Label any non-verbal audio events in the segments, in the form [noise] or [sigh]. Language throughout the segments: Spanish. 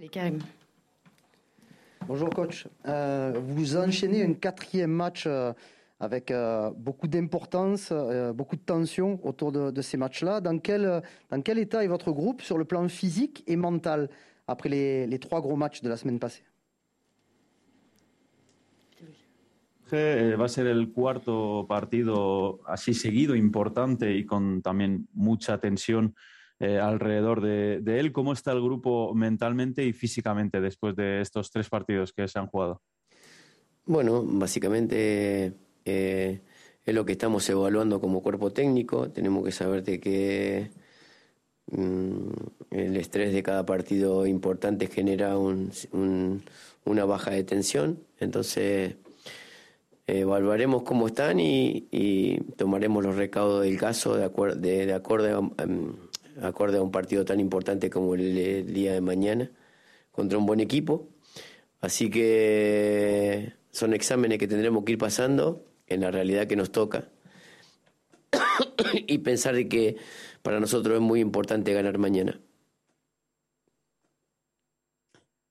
Allez, Karim. Bonjour coach. Euh, vous enchaînez un quatrième match euh, avec euh, beaucoup d'importance, beaucoup de tension autour de, ces matchs-là. Dans quel, dans quel état est votre groupe sur le plan physique et mental après les, trois gros matchs de la semaine passée? Eh, va a ser el cuarto partido así seguido, importante y con también mucha tensión eh, alrededor de, él. ¿Cómo está el grupo mentalmente y físicamente después de estos tres partidos que se han jugado? Bueno, básicamente eh, es lo que estamos evaluando como cuerpo técnico. Tenemos que saber de que mm, el estrés de cada partido importante genera una baja de tensión. Entonces, evaluaremos cómo están y, tomaremos los recaudos del caso de, acuerdo de, acuerdo a, acorde a un partido tan importante como el, día de mañana, contra un buen equipo. Así que son exámenes que tendremos que ir pasando en la realidad que nos toca [coughs] y pensar de que para nosotros es muy importante ganar mañana.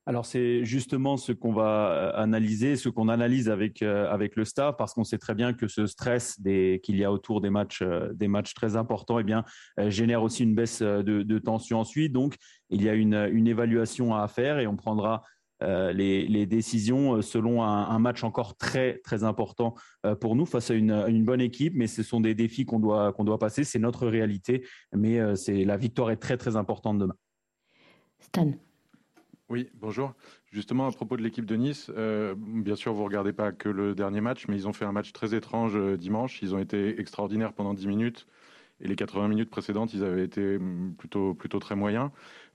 Alors c'est justement ce qu'on va euh, analyser, ce qu'on analyse avec euh, avec le staff, parce qu'on sait très bien que ce stress qu'il y a autour des matchs euh, des matchs très importants, eh bien génère aussi une baisse de, tension ensuite. Donc il y a une, une évaluation à faire et on prendra les, décisions selon un, match encore très très important pour nous face à une, une bonne équipe. Mais ce sont des défis qu'on doit qu'on doit passer. C'est notre réalité, mais c'est la victoire est très très importante demain. Stan. Oui, bonjour. Justement, à propos de l'équipe de Nice, euh, bien sûr, vous ne regardez pas que le dernier match, mais ils ont fait un match très étrange euh, dimanche. Ils ont été extraordinaires pendant 10 minutes. Et les 80 minutes précédentes, ils avaient été mm, plutôt, plutôt très moyens.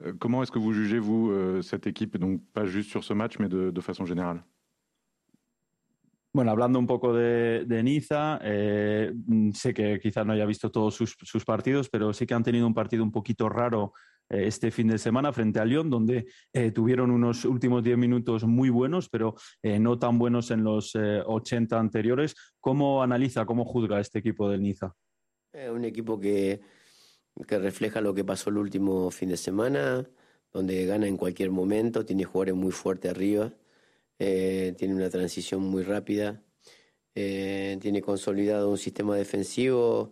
Euh, comment est-ce que vous jugez, vous, cette équipe, donc pas juste sur ce match, mais de, façon générale Bueno, hablando un poco de, de Niza, eh, sé que quizás no haya visto todos sus, sus, partidos, pero sí que han tenido un partido un poquito raro este fin de semana frente a Lyon, donde eh, tuvieron unos últimos 10 minutos muy buenos, pero eh, no tan buenos en los 80 anteriores. ¿Cómo analiza, cómo juzga este equipo del Niza? un equipo que, que refleja lo que pasó el último fin de semana, donde gana en cualquier momento, tiene jugadores muy fuertes arriba, tiene una transición muy rápida, tiene consolidado un sistema defensivo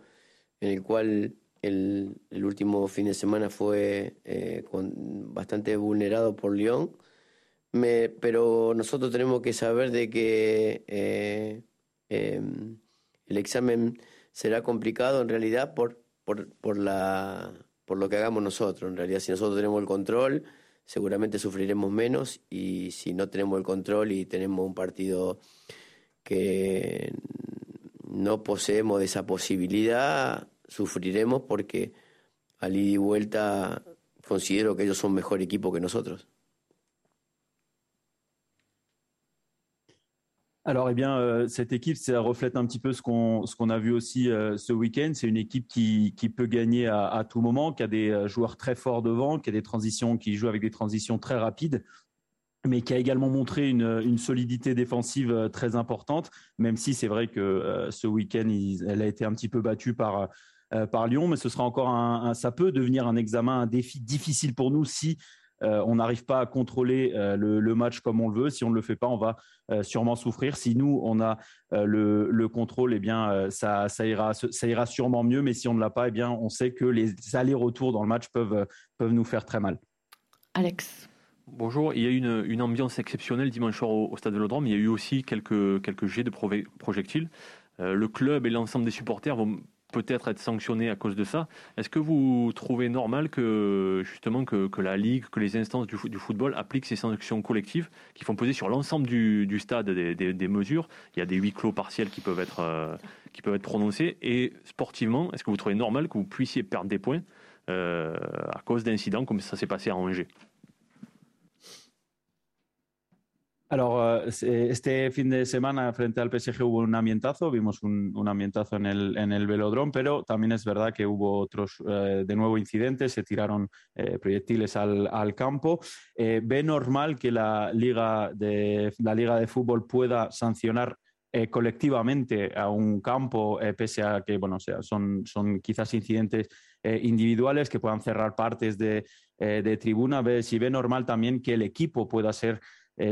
en el cual el, último fin de semana fue eh, bastante vulnerado por Lyon, pero nosotros tenemos que saber de que eh, em, el examen será complicado en realidad por, por, la, por lo que hagamos nosotros. En realidad, si nosotros tenemos el control, seguramente sufriremos menos y si no tenemos el control y tenemos un partido que no poseemos de esa posibilidad, sufriremos porque al ida y vuelta considero que ellos son mejor equipo que nosotros. Alors, eh bien, euh, cette équipe, ça reflète un petit peu ce qu'on ce qu'on a vu aussi euh, ce week-end. C'est une équipe qui, qui peut gagner à, tout moment, qui a des euh, joueurs très forts devant, qui a des transitions, qui joue avec des transitions très rapides mais qui a également montré une, une, solidité défensive très importante, même si c'est vrai que ce week-end, elle a été un petit peu battue par, par Lyon, mais ce sera encore un, ça peut devenir un examen, un défi difficile pour nous si on n'arrive pas à contrôler le, le, match comme on le veut. Si on ne le fait pas, on va sûrement souffrir. Si nous, on a le, le, contrôle, eh bien, ça, ça, ira, ça ira sûrement mieux. Mais si on ne l'a pas, eh bien, on sait que les allers-retours dans le match peuvent, peuvent nous faire très mal. Alex. Bonjour, il y a eu une, une ambiance exceptionnelle dimanche soir au, Stade Vélodrome. Il y a eu aussi quelques, quelques jets de projectiles. Euh, le club et l'ensemble des supporters vont peut-être être sanctionnés à cause de ça. Est-ce que vous trouvez normal que justement que, la ligue, que les instances du, football appliquent ces sanctions collectives qui font peser sur l'ensemble du, stade des, mesures? Il y a des huis clos partiels qui peuvent être euh, qui peuvent être prononcés. Et sportivement, est-ce que vous trouvez normal que vous puissiez perdre des points euh, à cause d'incidents comme ça s'est passé à Angers? Alors, eh, este fin de semana frente al PSG hubo un ambientazo, vimos un, ambientazo en el, en el velodrome, pero también es verdad que hubo otros, eh, de nuevo, incidentes, se tiraron eh, proyectiles al, campo. ¿Ve normal que la Liga de, la Liga de Fútbol pueda sancionar colectivamente a un campo, pese a que bueno, sea, son, son quizás incidentes individuales que puedan cerrar partes de, de tribuna, ve, si ve normal también que el equipo pueda ser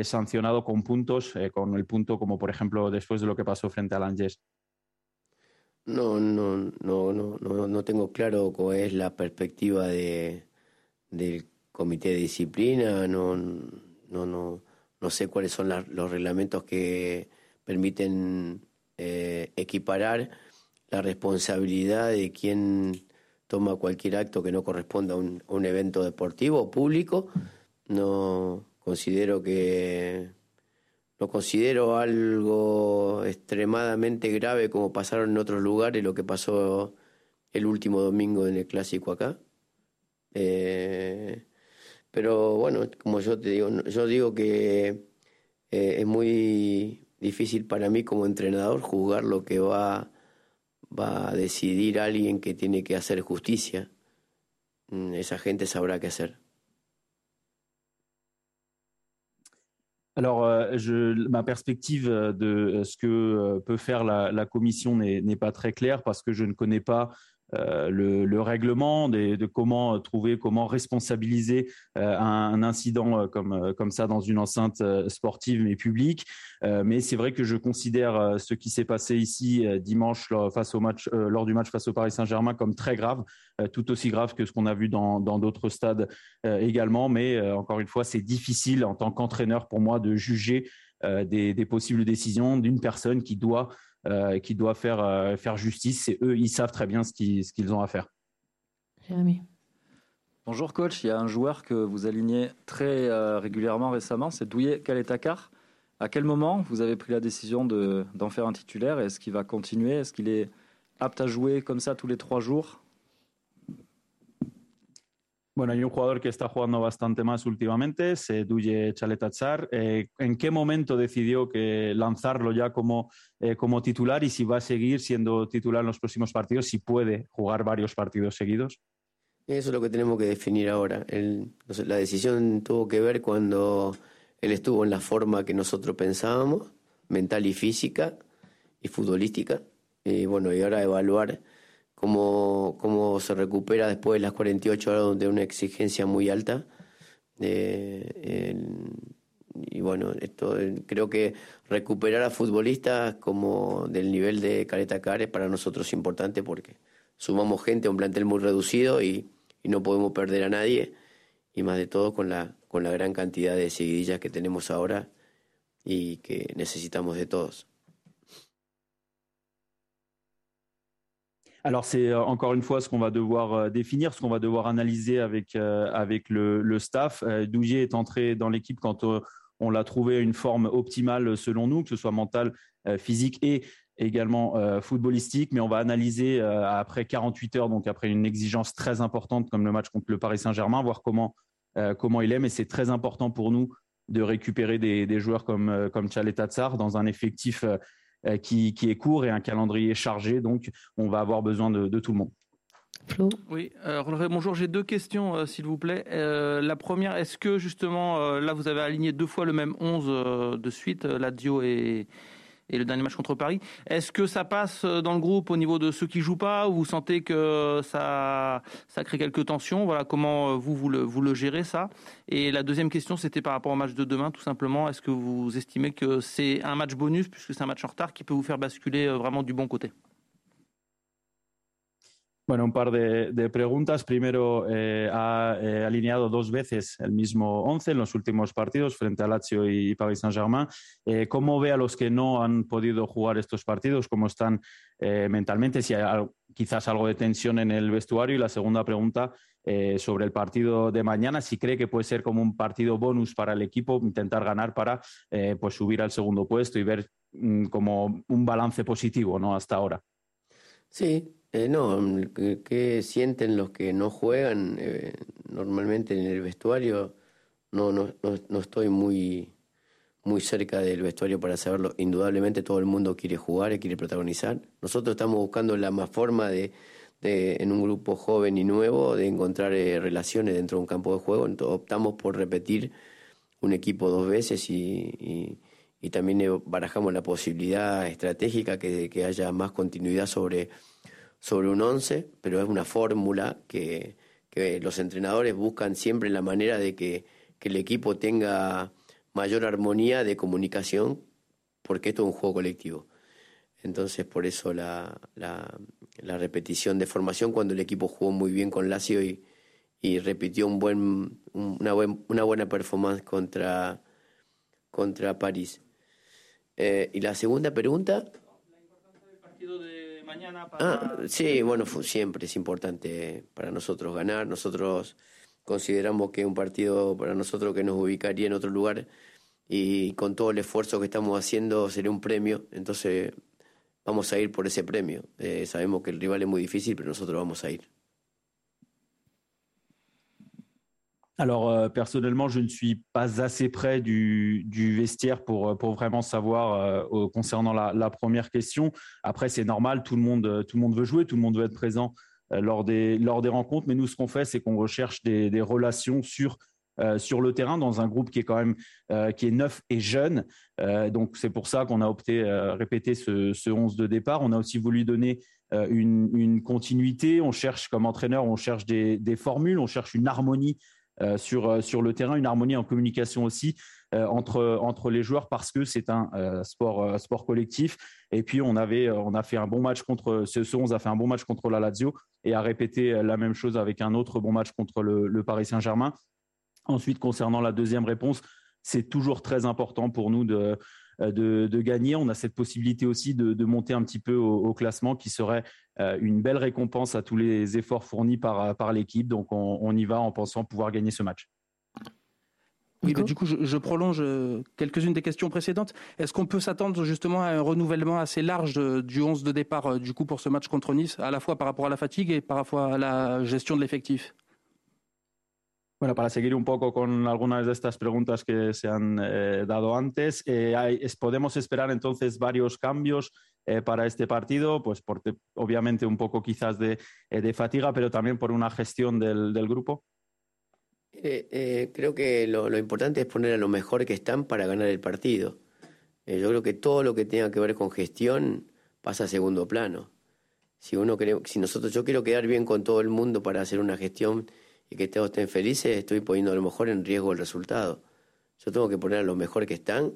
sancionado con puntos, con el punto como por ejemplo después de lo que pasó frente al Angers. No, no, no, no, no, no tengo claro cuál es la perspectiva de, del comité de disciplina, no, no, no, no sé cuáles son los reglamentos que permiten eh, equiparar la responsabilidad de quien toma cualquier acto que no corresponda a un, a un evento deportivo o público. No considero que no considero algo extremadamente grave como pasaron en otros lugares lo que pasó el último domingo en el clásico acá. Eh, pero bueno, como yo te digo, yo digo que eh, es muy difícil para mí como entrenador juzgar lo que va, va a decidir alguien que tiene que hacer justicia. Mm, esa gente sabrá qué hacer. Alors, euh, ma perspective de euh, ce que euh, peut faire la commission n'est pas très claire parce que je ne connais pas euh, le, règlement, de comment trouver, comment responsabiliser euh, un, incident euh, comme, comme ça dans une enceinte sportive mais publique. mais c'est vrai que je considère ce qui s'est passé ici dimanche lors, face au match, lors du match face au Paris Saint-Germain comme très grave, tout aussi grave que ce qu'on a vu dans d'autres stades également. Mais encore une fois, c'est difficile en tant qu'entraîneur pour moi de juger des, possibles décisions d'une personne qui doit euh, qui doit faire, euh, faire justice. Et eux, ils savent très bien ce qu'ils, ce qu'ils ont à faire. Jérémy. Bonjour coach, il y a un joueur que vous alignez très euh, régulièrement récemment, c'est Douye Kaletakar. À quel moment vous avez pris la décision de, d'en faire un titulaire? Est-ce qu'il va continuer? Est-ce qu'il est apte à jouer comme ça tous les trois jours? Bueno, hay un jugador que está jugando bastante más últimamente, se Duye Chaletatzar. Eh, ¿En qué momento decidió que lanzarlo ya como, eh, como titular y si va a seguir siendo titular en los próximos partidos, si puede jugar varios partidos seguidos? Eso es lo que tenemos que definir ahora. la decisión tuvo que ver cuando él estuvo en la forma que nosotros pensábamos, mental y física y futbolística. Y bueno, y ahora evaluar cómo, cómo se recupera después de las 48 horas de una exigencia muy alta. Eh, y bueno, esto creo que recuperar a futbolistas como del nivel de Careta Care para nosotros es importante porque sumamos gente a un plantel muy reducido y, y, no podemos perder a nadie y más de todo con la, con la gran cantidad de seguidillas que tenemos ahora y que necesitamos de todos. Alors c'est euh, encore une fois ce qu'on va devoir euh, définir, ce qu'on va devoir analyser avec, euh, le, staff. Dougier est entré dans l'équipe quand on l'a trouvé une forme optimale selon nous, que ce soit mentale, physique et également footballistique. Mais on va analyser après 48 heures, donc après une exigence très importante comme le match contre le Paris Saint-Germain, voir comment, comment il est. Mais c'est très important pour nous de récupérer des, joueurs comme, comme Chalet Tatsar dans un effectif qui, qui, est court et un calendrier chargé. Donc, on va avoir besoin de, de tout le monde. Flo Oui, euh, bonjour, j'ai deux questions, euh, s'il vous plaît. Euh, la première, est-ce que justement, euh, là, vous avez aligné deux fois le même 11 euh, de suite, Lazio et, et le dernier match contre Paris. Est-ce que ça passe dans le groupe au niveau de ceux qui jouent pas ou vous sentez que ça, ça crée quelques tensions? Voilà, comment vous, vous le, vous le gérez ça? Et la deuxième question, c'était par rapport au match de demain, tout simplement. Est-ce que vous estimez que c'est un match bonus, puisque c'est un match en retard, qui peut vous faire basculer euh, vraiment du bon côté? Bueno, un par de, preguntas. Primero, eh, ha eh, alineado dos veces el mismo 11 en los últimos partidos frente a Lazio y Paris Saint-Germain. Eh, ¿Cómo ve a los que no han podido jugar estos partidos? ¿Cómo están mentalmente? Si hay quizás algo de tensión en el vestuario. Y la segunda pregunta sobre el partido de mañana, si cree que puede ser como un partido bonus para el equipo, intentar ganar para pues subir al segundo puesto y ver mm, como un balance positivo ¿no? hasta ahora. Sí, eh, no, ¿qué, sienten los que no juegan? Eh, normalmente en el vestuario no, no, no, estoy muy, muy cerca del vestuario para saberlo. Indudablemente todo el mundo quiere jugar y quiere protagonizar. Nosotros estamos buscando la más forma de, de en un grupo joven y nuevo, de encontrar eh, relaciones dentro de un campo de juego. Optamos por repetir un equipo dos veces y, y, también barajamos la posibilidad estratégica que, que haya más continuidad sobre sobre un 11, pero es una fórmula que, que los entrenadores buscan siempre la manera de que, que el equipo tenga mayor armonía de comunicación, porque esto es un juego colectivo. Entonces, por eso la, la, la, repetición de formación cuando el equipo jugó muy bien con Lazio y, y repitió un buen, una, buen, una buena performance contra, contra París. Eh, y la segunda pregunta. La importancia del partido de mañana para... Ah, sí, bueno, siempre es importante para nosotros ganar. Nosotros consideramos que un partido para nosotros que nos ubicaría en otro lugar y con todo el esfuerzo que estamos haciendo sería un premio. Entonces vamos a ir por ese premio. Eh, sabemos que el rival est muy difícil, pero nosotros vamos a ir. Alors euh, personnellement, je ne suis pas assez près du, vestiaire pour, pour vraiment savoir euh, concernant la, première question. Après, c'est normal, tout le, monde, tout le monde veut jouer, tout le monde veut être présent euh, lors, des, lors des rencontres, mais nous, ce qu'on fait, c'est qu'on recherche des, relations sur euh, sur le terrain dans un groupe qui est quand même euh, qui est neuf et jeune. Euh, donc c'est pour ça qu'on a opté répéter ce, ce 11 de départ. On a aussi voulu donner une, continuité. On cherche comme entraîneur, on cherche des formules, on cherche une harmonie sur, sur le terrain, une harmonie en communication aussi entre, entre les joueurs parce que c'est un sport, sport collectif. Et puis, on, avait, on a fait un bon match contre ce, ce 11 a fait un bon match contre la Lazio et a répété la même chose avec un autre bon match contre le, Paris Saint-Germain. Ensuite, concernant la deuxième réponse, c'est toujours très important pour nous de, de, gagner. On a cette possibilité aussi de, monter un petit peu au, classement qui serait euh, une belle récompense à tous les efforts fournis par, par l'équipe. Donc on, on, y va en pensant pouvoir gagner ce match. Oui, bah, du coup, je, je prolonge euh, quelques-unes des questions précédentes. Est-ce qu'on peut s'attendre justement à un renouvellement assez large du 11 de départ euh, du coup pour ce match contre Nice, à la fois par rapport à la fatigue et par rapport à la gestion de l'effectif? Bueno, para seguir un poco con algunas de estas preguntas que se han eh, dado antes, eh, hay, es, ¿podemos esperar entonces varios cambios eh, para este partido? Pues por, obviamente un poco quizás de, eh, de, fatiga, pero también por una gestión del, del grupo. Eh, creo que lo, lo, importante es poner a lo mejor que están para ganar el partido. yo creo que todo lo que tenga que ver con gestión pasa a segundo plano. Si uno cree, si nosotros, yo quiero quedar bien con todo el mundo para hacer una gestión y que todos estén felices, estoy poniendo a lo mejor en riesgo el resultado. Yo tengo que poner a lo mejor que están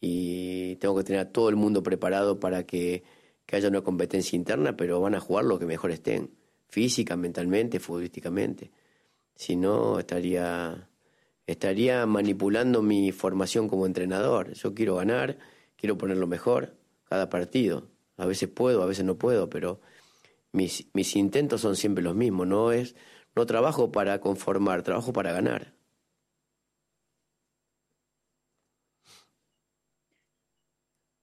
y tengo que tener a todo el mundo preparado para que, que haya una competencia interna, pero van a jugar lo que mejor estén, física, mentalmente, futbolísticamente. Si no, estaría, estaría manipulando mi formación como entrenador. Yo quiero ganar, quiero poner lo mejor cada partido. A veces puedo, a veces no puedo, pero mis, mis intentos son siempre los mismos. No es no trabajo para conformar, trabajo para ganar.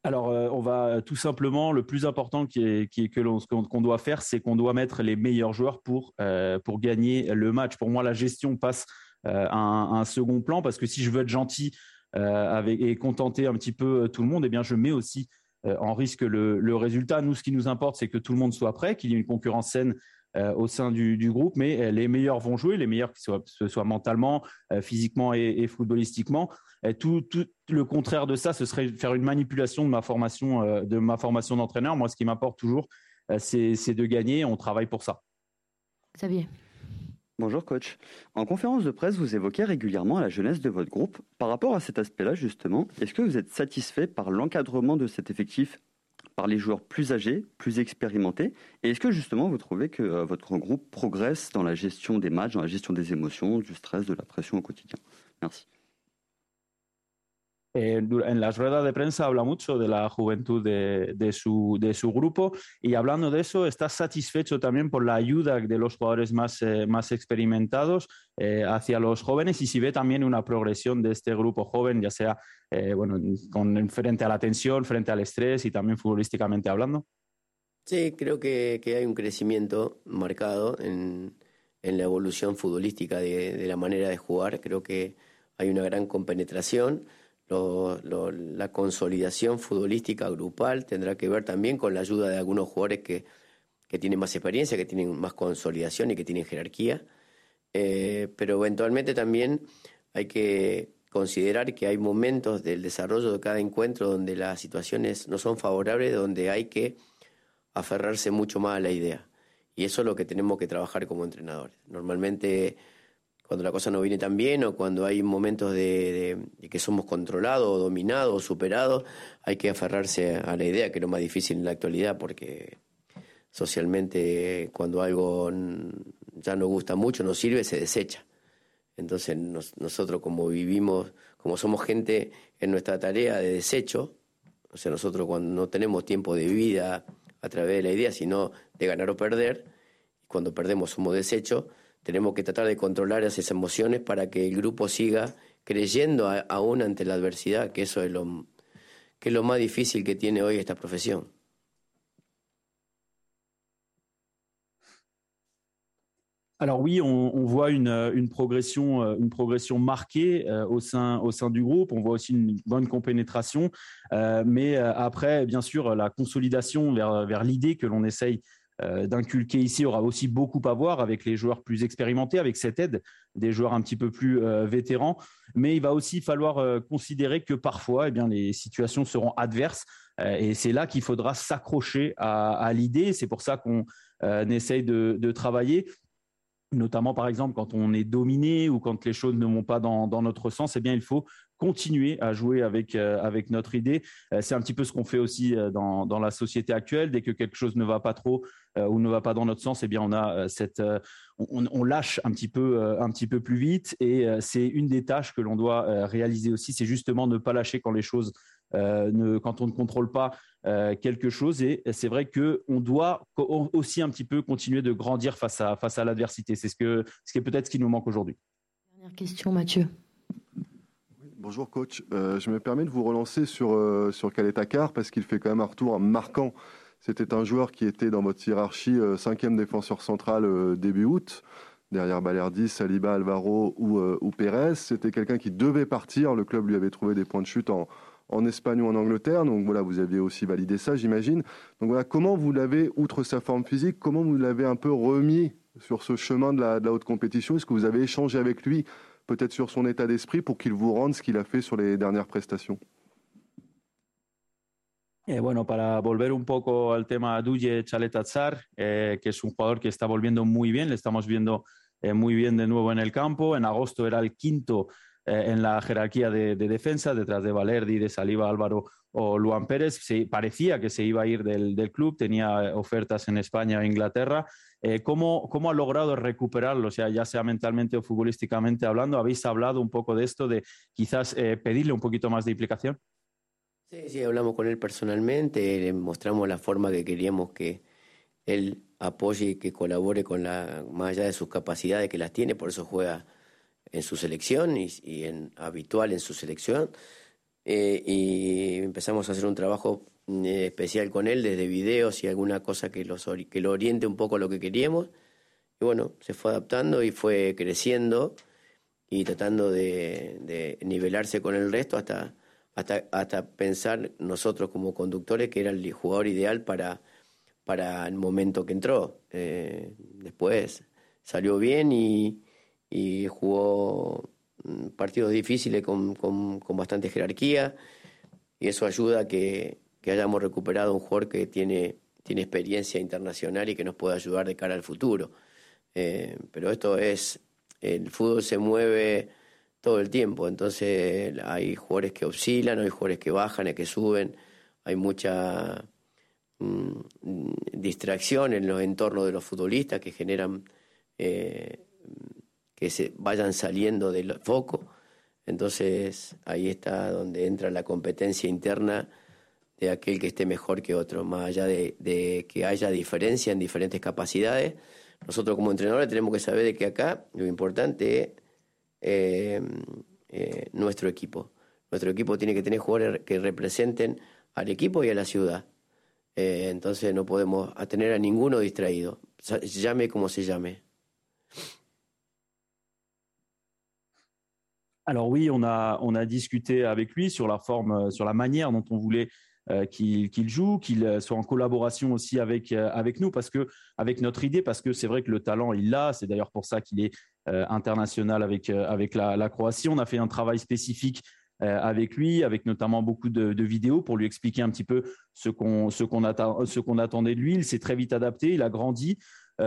Alors, euh, on va tout simplement, le plus important qui est, que l'on, qu'on doit faire, c'est qu'on doit mettre les meilleurs joueurs pour, euh, pour gagner le match. Pour moi, la gestion passe euh, à, un, second plan parce que si je veux être gentil euh, et contenter un petit peu tout le monde, eh bien, je mets aussi euh, en risque le, résultat. Nous, ce qui nous importe, c'est que tout le monde soit prêt, qu'il y ait une concurrence saine euh, au sein du, groupe, mais euh, les meilleurs vont jouer, les meilleurs, que ce soit, mentalement, euh, physiquement et footballistiquement. Et tout, tout, le contraire de ça, ce serait faire une manipulation de ma formation, de ma formation d'entraîneur. Moi, ce qui m'apporte toujours, c'est de gagner. On travaille pour ça. Xavier. Bonjour coach. En conférence de presse, vous évoquez régulièrement la jeunesse de votre groupe. Par rapport à cet aspect-là, justement, est-ce que vous êtes satisfait par l'encadrement de cet effectif? Par les joueurs plus âgés, plus expérimentés? Et est-ce que justement vous trouvez que euh, votre groupe progresse dans la gestion des matchs, dans la gestion des émotions, du stress, de la pression au quotidien? Merci. Eh, en las ruedas de prensa habla mucho de la juventud de, de, su, de, su, grupo y hablando de eso, está satisfecho también por la ayuda de los jugadores más, eh, más experimentados eh, hacia los jóvenes y si ve también una progresión de este grupo joven, ya sea eh, bueno, con, frente a la tensión, frente al estrés y también futbolísticamente hablando. Sí, creo que, que hay un crecimiento marcado en, en la evolución futbolística de, de la manera de jugar. Creo que hay una gran compenetración. La consolidación futbolística grupal tendrá que ver también con la ayuda de algunos jugadores que, que tienen más experiencia, que tienen más consolidación y que tienen jerarquía. Eh, pero eventualmente también hay que considerar que hay momentos del desarrollo de cada encuentro donde las situaciones no son favorables, donde hay que aferrarse mucho más a la idea. Y eso es lo que tenemos que trabajar como entrenadores. Normalmente cuando la cosa no viene tan bien o cuando hay momentos de, que somos controlados o dominados o superados, hay que aferrarse a la idea, que es lo más difícil en la actualidad, porque socialmente cuando algo ya no gusta mucho, no sirve, se desecha. Entonces nosotros como vivimos, como somos gente en nuestra tarea de desecho, o sea, nosotros cuando no tenemos tiempo de vida a través de la idea, sino de ganar o perder, cuando perdemos somos desecho, tenemos que tratar de controlar esas emociones para que el grupo siga creyendo aún ante la adversidad, que eso es lo, que es lo más difícil que tiene hoy esta profesión. Alors oui, on, voit une, progression, une progression marquée euh, au sein, au sein du groupe. On voit aussi une bonne compénétration, euh, mais euh, après, bien sûr, la consolidation vers, vers l'idée que l'on essaye d'inculquer ici aura aussi beaucoup à voir avec les joueurs plus expérimentés, avec cette aide des joueurs un petit peu plus vétérans. Mais il va aussi falloir considérer que parfois, eh bien, les situations seront adverses. et c'est là qu'il faudra s'accrocher à, l'idée. C'est pour ça qu'on essaye de, travailler notamment par exemple quand on est dominé ou quand les choses ne vont pas dans, notre sens, eh bien il faut continuer à jouer avec, euh, avec notre idée. Euh, c'est un petit peu ce qu'on fait aussi euh, dans, dans, la société actuelle. Dès que quelque chose ne va pas trop ou ne va pas dans notre sens, eh bien on a cette, on, on, lâche un petit peu, un petit peu plus vite. Et c'est une des tâches que l'on doit réaliser aussi, c'est justement ne pas lâcher quand les choses euh, quand on ne contrôle pas quelque chose. Et c'est vrai qu'on doit aussi un petit peu continuer de grandir face à, face à l'adversité. C'est ce, que, ce qui est peut-être ce qui nous manque aujourd'hui. Dernière question, Mathieu. Bonjour coach, euh, je me permets de vous relancer sur, sur Takar parce qu'il fait quand même un retour marquant. C'était un joueur qui était dans votre hiérarchie cinquième défenseur central début août, derrière Balerdi, Saliba, Alvaro ou, ou Pérez. C'était quelqu'un qui devait partir, le club lui avait trouvé des points de chute en, en Espagne ou en Angleterre. Donc voilà, vous aviez aussi validé ça, j'imagine. Donc voilà, comment vous l'avez, outre sa forme physique, comment vous l'avez un peu remis sur ce chemin de la, haute compétition? Est-ce que vous avez échangé avec lui, peut-être sur son état d'esprit, pour qu'il vous rende ce qu'il a fait sur les dernières prestations Eh, bueno, para volver un poco al tema Duye Chaletazar, eh, que es un jugador que está volviendo muy bien, le estamos viendo eh, muy bien de nuevo en el campo. En agosto era el quinto Eh, en la jerarquía de, defensa, detrás de Valerdi, de Saliba, Álvaro o Luan Pérez. Se, parecía que se iba a ir del, club, tenía ofertas en España e Inglaterra. Eh, ¿cómo, ¿cómo, ha logrado recuperarlo? O sea, ya sea mentalmente o futbolísticamente hablando, ¿habéis hablado un poco de esto, de quizás eh, pedirle un poquito más de implicación? Sí, sí, hablamos con él personalmente, le mostramos la forma que queríamos que él apoye y que colabore con la, más allá de sus capacidades que las tiene, por eso juega en su selección y, en, habitual en su selección. Eh, y empezamos a hacer un trabajo eh, especial con él desde videos y alguna cosa que, los, que lo oriente un poco a lo que queríamos. Y bueno, se fue adaptando y fue creciendo y tratando de, nivelarse con el resto hasta, hasta, hasta pensar nosotros como conductores que era el jugador ideal para, para el momento que entró. Eh, después salió bien y, y jugó partidos difíciles con, con, bastante jerarquía y eso ayuda a que, que, hayamos recuperado un jugador que tiene, tiene experiencia internacional y que nos puede ayudar de cara al futuro. Eh, pero esto es, el fútbol se mueve todo el tiempo, entonces hay jugadores que oscilan, hay jugadores que bajan, hay que suben, hay mucha mm, distracción en los entornos de los futbolistas que generan eh, que se vayan saliendo del foco. Entonces ahí está donde entra la competencia interna de aquel que esté mejor que otro, más allá de, que haya diferencia en diferentes capacidades. Nosotros como entrenadores tenemos que saber de que acá lo importante es eh, eh, nuestro equipo. Nuestro equipo tiene que tener jugadores que representen al equipo y a la ciudad. Eh, entonces no podemos tener a ninguno distraído, llame como se llame. Alors oui, on a, discuté avec lui sur la forme, euh, sur la manière dont on voulait euh, qu'il joue, qu'il euh, soit en collaboration aussi avec, nous, parce que avec notre idée, parce que c'est vrai que le talent, il l'a. C'est d'ailleurs pour ça qu'il est international avec, la, Croatie. On a fait un travail spécifique avec lui, avec notamment beaucoup de, vidéos pour lui expliquer un petit peu ce qu'on ce qu'on attendait de lui. Il s'est très vite adapté, il a grandi.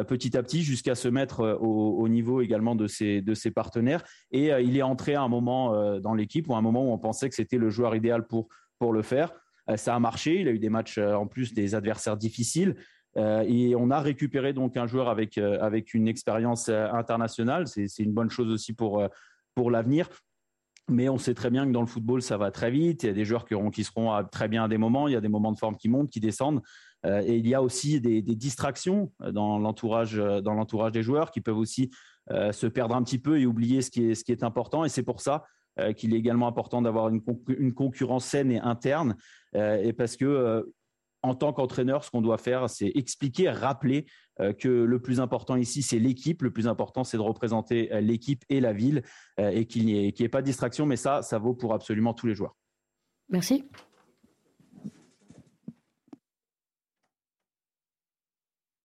Petit à petit jusqu'à se mettre au, niveau également de ses, de ses partenaires. Et il est entré à un moment dans l'équipe ou à un moment où on pensait que c'était le joueur idéal pour, pour le faire. ça a marché. Il a eu des matchs en plus des adversaires difficiles. et on a récupéré donc un joueur avec, avec une expérience internationale. C'est une bonne chose aussi pour, pour l'avenir. Mais on sait très bien que dans le football, ça va très vite. Il y a des joueurs qui, seront très bien à des moments. Il y a des moments de forme qui montent, qui descendent. Euh, et il y a aussi des, distractions dans l'entourage, euh, dans l'entourage des joueurs qui peuvent aussi euh, se perdre un petit peu et oublier ce qui est, important. Et c'est pour ça qu'il est également important d'avoir une, une, concurrence saine et interne. et parce que en tant qu'entraîneur, ce qu'on doit faire, c'est expliquer, rappeler euh, que le plus important ici, c'est l'équipe. Le plus important, c'est de représenter euh, l'équipe et la ville euh, et qu'il n'y ait, pas de distraction. Mais ça, ça vaut pour absolument tous les joueurs. Merci.